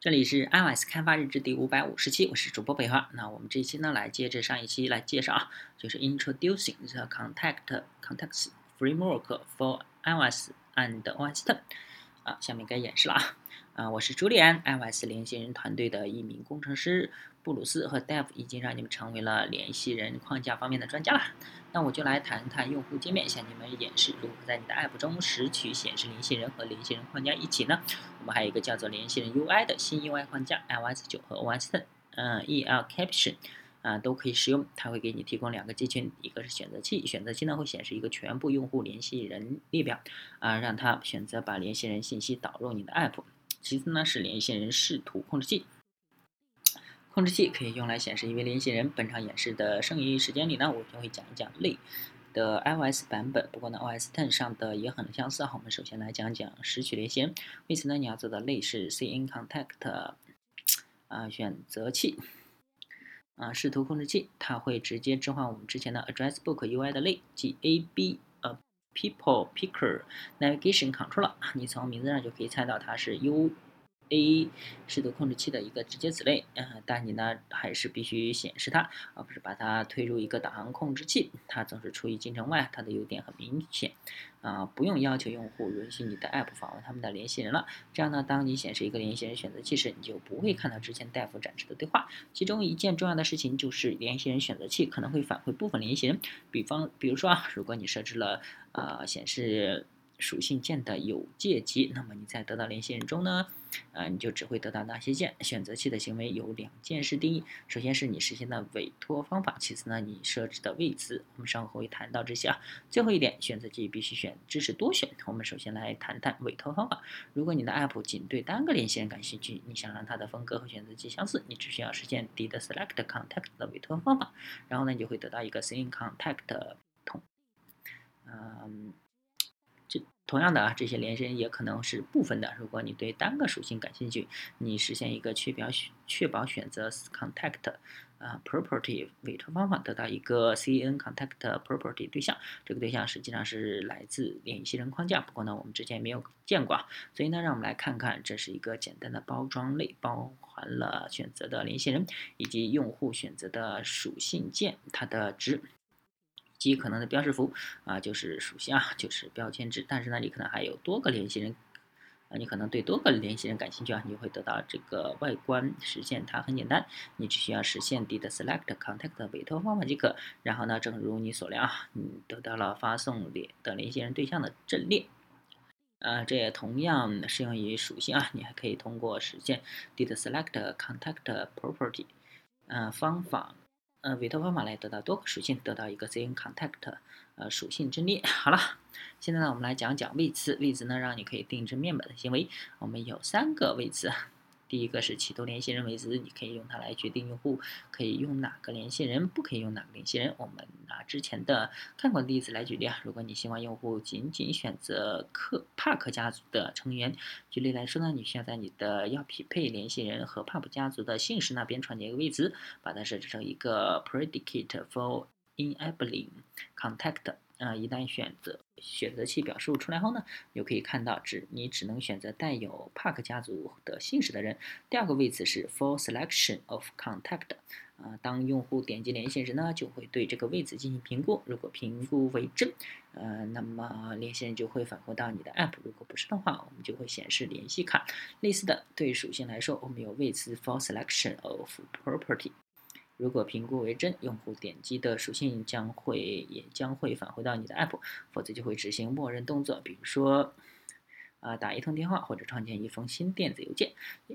这里是 iOS 开发日志第五百五十期，我是主播北华。那我们这一期呢，来接着上一期来介绍啊，就是 Introducing the Contact Context Framework for iOS and OS Ten。啊，下面该演示了啊。啊，我是朱利安，iOS 联系人团队的一名工程师。布鲁斯和 Dev 已经让你们成为了联系人框架方面的专家了。那我就来谈谈用户界面，向你们演示如何在你的 App 中拾取显示联系人和联系人框架一起呢？我们还有一个叫做联系人 UI 的新 UI 框架，iOS 9和 OS 10，嗯，EL Caption 啊都可以使用。它会给你提供两个集群，一个是选择器，选择器呢会显示一个全部用户联系人列表，啊，让他选择把联系人信息导入你的 App。其次呢是联系人视图控制器。控制器可以用来显示一位联系人。本场演示的剩余时间里呢，我就会讲一讲类的 iOS 版本。不过呢，OS Ten 上的也很相似。好，我们首先来讲讲拾取联系人。为此呢，你要做的类是 CN Contact 啊选择器啊视图控制器，它会直接置换我们之前的 Address Book UI 的类，即 AB 呃 People Picker Navigation Controller。你从名字上就可以猜到它是 U。A 视图控制器的一个直接子类，嗯，但你呢还是必须显示它，而不是把它推入一个导航控制器。它总是处于进程外，它的优点很明显，啊，不用要求用户允许你的 App 访问他们的联系人了。这样呢，当你显示一个联系人选择器时，你就不会看到之前大夫展示的对话。其中一件重要的事情就是联系人选择器可能会返回部分联系人，比方，比如说啊，如果你设置了啊显示。属性键的有界级，那么你在得到联系人中呢，啊，你就只会得到那些键。选择器的行为有两件事定义：首先是你实现的委托方法，其次呢，你设置的位词。我们稍后会谈到这些啊。最后一点，选择器必须选支持多选。我们首先来谈谈委托方法。如果你的 App 仅对单个联系人感兴趣，你想让它的风格和选择器相似，你只需要实现 did select contact 的委托方法，然后呢，你就会得到一个 s i n g contact 同，嗯。同样的啊，这些连线也可能是部分的。如果你对单个属性感兴趣，你实现一个确保确保选择 contact 啊 property 委托方法，得到一个 cn contact property 对象。这个对象实际上是来自联系人框架，不过呢，我们之前没有见过啊，所以呢，让我们来看看，这是一个简单的包装类，包含了选择的联系人以及用户选择的属性键，它的值。及可能的标识符啊，就是属性啊，就是标签值。但是呢，你可能还有多个联系人啊，你可能对多个联系人感兴趣啊，你会得到这个外观实现它很简单，你只需要实现 did select contact 委托方法即可。然后呢，正如你所料啊，你得到了发送联的联系人对象的阵列。啊，这也同样适用于属性啊，你还可以通过实现 did select contact property 啊方法。呃，委托方法来得到多个属性，得到一个 CN Contact 呃属性阵列。好了，现在呢，我们来讲讲位词。位词呢，让你可以定制面板的行为。我们有三个位词。第一个是启动联系人位置，你可以用它来决定用户可以用哪个联系人，不可以用哪个联系人。我们拿之前的看过的例子来举例啊。如果你希望用户仅仅选择克帕克家族的成员，举例来说呢，你需要在你的要匹配联系人和帕克家族的姓氏那边创建一个位置，把它设置成一个 predicate for enabling contact。啊，一旦选择选择器表述出来后呢，就可以看到只你只能选择带有帕克家族的姓氏的人。第二个位置是 for selection of contact，啊，当用户点击连线时呢，就会对这个位置进行评估。如果评估为正，呃，那么连线就会返回到你的 app；如果不是的话，我们就会显示联系卡。类似的，对属性来说，我们有位置 for selection of property。如果评估为真，用户点击的属性将会也将会返回到你的 app，否则就会执行默认动作，比如说。啊，打一通电话或者创建一封新电子邮件。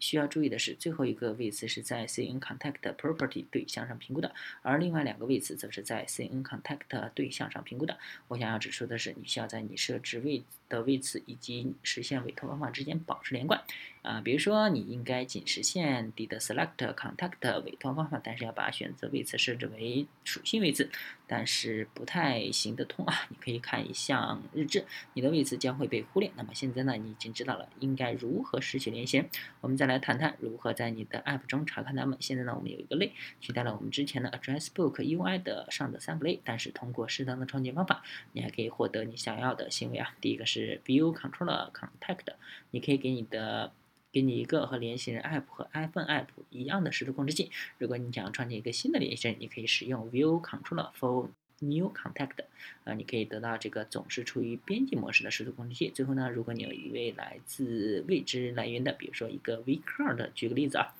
需要注意的是，最后一个位词是在 CN Contact Property 对象上评估的，而另外两个位词则是在 CN Contact 对象上评估的。我想要指出的是，你需要在你设置位的位词以及实现委托方法之间保持连贯。啊，比如说，你应该仅实现 did select contact 委托方法，但是要把选择位置设置为属性位置，但是不太行得通啊。你可以看一项日志，你的位置将会被忽略。那么现在呢？你已经知道了应该如何拾取连线。我们再来谈谈如何在你的 App 中查看它们。现在呢，我们有一个类取代了我们之前的 Address Book UI 的上的三个类，但是通过适当的创建方法，你还可以获得你想要的行为啊。第一个是 View Controller Contact，你可以给你的给你一个和联系人 App 和 iPhone App 一样的视图控制器。如果你想要创建一个新的联系人，你可以使用 View Controller for New Contact，啊，你可以得到这个总是处于编辑模式的视图控制器。最后呢，如果你有一位来自未知来源的，比如说一个 Vcard，举个例子啊，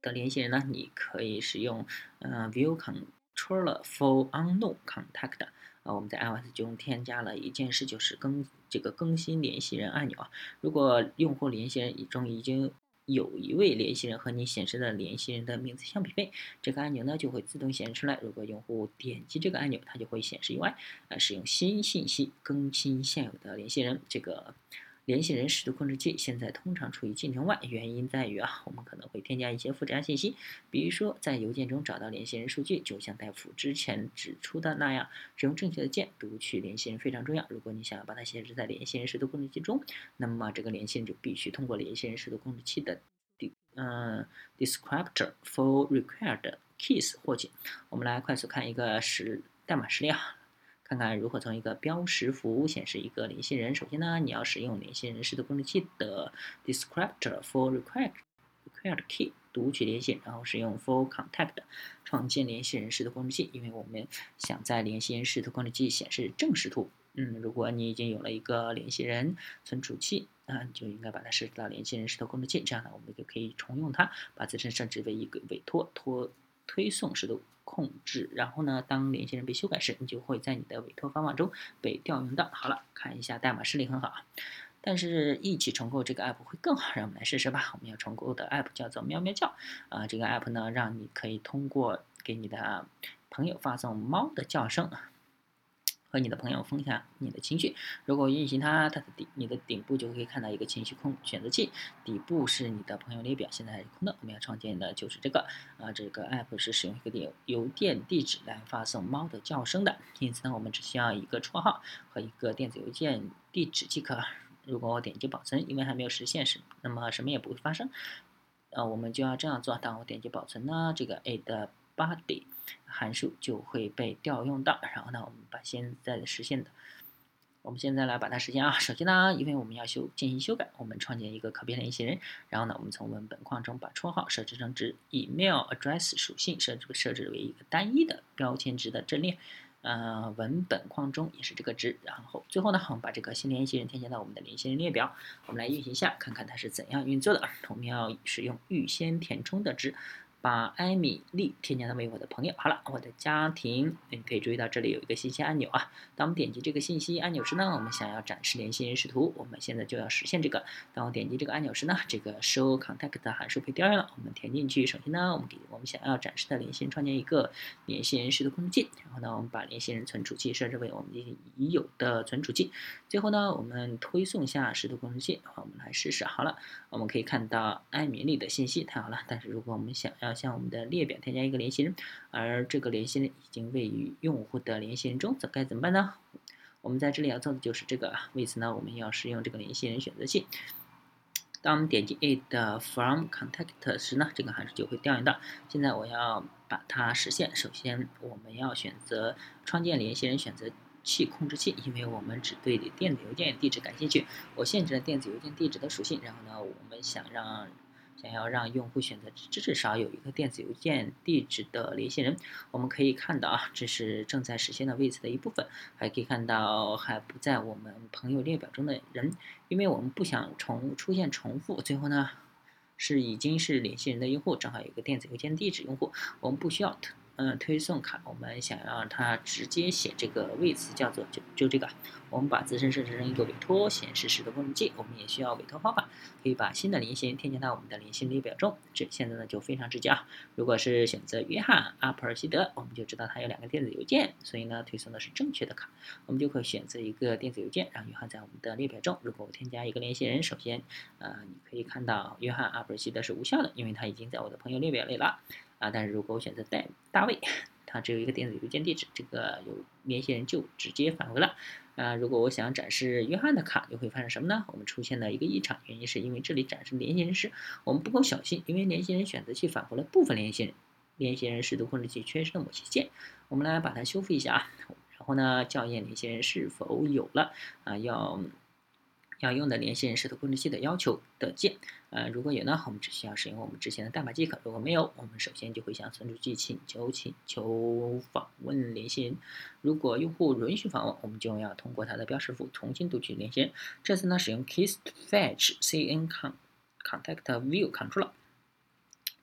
的联系人呢，你可以使用嗯 View Controller for Unknown Contact。啊，我们在 iOS 中添加了一件事，就是更这个更新联系人按钮啊。如果用户联系人中已经有一位联系人和你显示的联系人的名字相匹配，这个按钮呢就会自动显示出来。如果用户点击这个按钮，它就会显示 UI，呃，使用新信息更新现有的联系人。这个。联系人视图控制器现在通常处于进程外，原因在于啊，我们可能会添加一些复杂信息，比如说在邮件中找到联系人数据，就像戴夫之前指出的那样，使用正确的键读取联系人非常重要。如果你想要把它显示在联系人视图控制器中，那么这个联系人就必须通过联系人视图控制器的 d 嗯 descriptor for required keys 获取。我们来快速看一个实代码实例啊。看看如何从一个标识符显示一个联系人。首先呢，你要使用联系人视图控制器的 descriptor for required required key 读取联系，然后使用 for contact 创建联系人视图控制器。因为我们想在联系人视图控制器显示正视图。嗯，如果你已经有了一个联系人存储器啊，就应该把它设置到联系人视图控制器。这样呢，我们就可以重用它，把自身设置为一个委托托推送时的。控制，然后呢，当联系人被修改时，你就会在你的委托方法中被调用到。好了，看一下代码实例很好，但是一起重构这个 app 会更好，让我们来试试吧。我们要重构的 app 叫做喵喵叫啊，这个 app 呢，让你可以通过给你的朋友发送猫的叫声。和你的朋友分享你的情绪。如果运行它，它的顶你的顶部就可以看到一个情绪控选择器，底部是你的朋友列表，现在是空的。我们要创建的就是这个啊，这个 app 是使用一个邮邮电地址来发送猫的叫声的。因此呢，我们只需要一个绰号和一个电子邮件地址即可。如果我点击保存，因为还没有实现时，那么什么也不会发生。呃，我们就要这样做。当我点击保存呢，这个 add body。函数就会被调用到，然后呢，我们把现在的实现的，我们现在来把它实现啊。首先呢，因为我们要修进行修改，我们创建一个可变联系人，然后呢，我们从文本框中把绰号设置成值，email address 属性设置设置为一个单一的标签值的阵列，呃，文本框中也是这个值。然后最后呢，我们把这个新联系人添加到我们的联系人列表，我们来运行一下，看看它是怎样运作的。我们要使用预先填充的值。把艾米丽添加为我的朋友。好了，我的家庭，你可以注意到这里有一个信息按钮啊。当我们点击这个信息按钮时呢，我们想要展示联系人视图，我们现在就要实现这个。当我点击这个按钮时呢，这个 show contact 函数被调用了。我们填进去，首先呢，我们给我们想要展示的联系人创建一个联系人视图控制器。然后呢，我们把联系人存储器设置为我们已有的存储器。最后呢，我们推送一下视图控制器。我们来试试。好了，我们可以看到艾米丽的信息，太好了。但是如果我们想要向我们的列表添加一个联系人，而这个联系人已经位于用户的联系人中，则该怎么办呢？我们在这里要做的就是这个。为此呢，我们要使用这个联系人选择器。当我们点击 add from contact 时呢，这个函数就会调用到。现在我要把它实现。首先，我们要选择创建联系人选择器控制器，因为我们只对电子邮件地址感兴趣。我限制了电子邮件地址的属性，然后呢，我们想让。想要让用户选择至至少有一个电子邮件地址的联系人，我们可以看到啊，这是正在实现的位置的一部分。还可以看到还不在我们朋友列表中的人，因为我们不想重出现重复。最后呢，是已经是联系人的用户，正好有一个电子邮件地址用户，我们不需要。嗯，推送卡，我们想让它直接写这个位词，叫做就就这个。我们把自身设置成一个委托显示式的功能器，我们也需要委托方法，可以把新的联系人添加到我们的联系列表中。这现在呢就非常直接啊。如果是选择约翰阿普尔希德，我们就知道他有两个电子邮件，所以呢推送的是正确的卡。我们就可以选择一个电子邮件，让约翰在我们的列表中。如果我添加一个联系人，首先，呃，你可以看到约翰阿普尔希德是无效的，因为他已经在我的朋友列表里了。啊，但是如果我选择戴大卫，他只有一个电子邮件地址，这个有联系人就直接返回了。啊，如果我想展示约翰的卡，又会发生什么呢？我们出现了一个异常，原因是因为这里展示联系人时我们不够小心，因为联系人选择器返回了部分联系人，联系人视图控制器缺失了某些键。我们来把它修复一下啊，然后呢，校验联系人是否有了啊，要。要用的联系人视图控制器的要求的键，呃，如果有呢，我们只需要使用我们之前的代码即可；如果没有，我们首先就会向存储器请求请求访问联系人。如果用户允许访问，我们就要通过它的标识符重新读取联系人。这次呢，使用 keyFetch cn con contact view control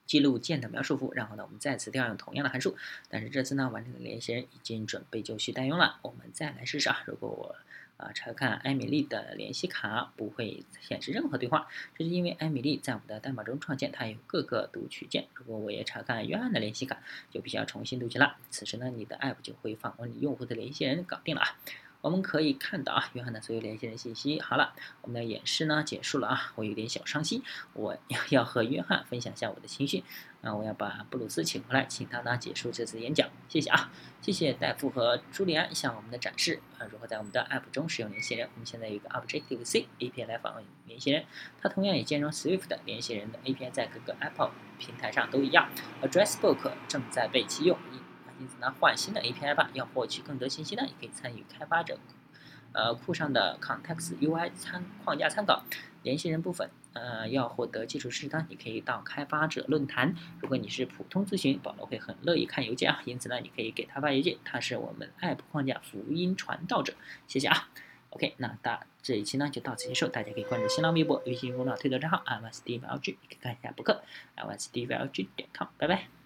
记录键的描述符，然后呢，我们再次调用同样的函数。但是这次呢，完整的联系人已经准备就绪待用了。我们再来试试啊，如果我。啊，查看艾米丽的联系卡不会显示任何对话，这是因为艾米丽在我们的代码中创建，它有各个读取键。如果我也查看约翰的联系卡，就必须要重新读取了。此时呢，你的 App 就会访问你用户的联系人，搞定了啊。我们可以看到啊，约翰的所有联系人信息。好了，我们的演示呢结束了啊，我有点小伤心，我要要和约翰分享一下我的情绪。啊，我要把布鲁斯请回来，请他呢结束这次演讲。谢谢啊，谢谢戴夫和朱利安向我们的展示啊，如何在我们的 App 中使用联系人。我们现在有一个 Objective C API 来访问联系人，它同样也兼容 Swift 的联系人的 API，在各个 Apple 平台上都一样。Addressbook 正在被启用。因此呢，换新的 API 吧。要获取更多信息呢，也可以参与开发者呃库上的 Context UI 参框架参考。联系人部分，呃，要获得基础知识呢，你可以到开发者论坛。如果你是普通咨询，保罗会很乐意看邮件啊。因此呢，你可以给他发邮件，他是我们 App 框架福音传道者。谢谢啊。OK，那大这一期呢就到此结束。大家可以关注新浪微博、微信公众号、推特账号 i m s d v l g 可以看一下博客 i m s d v l g 点 com。拜拜。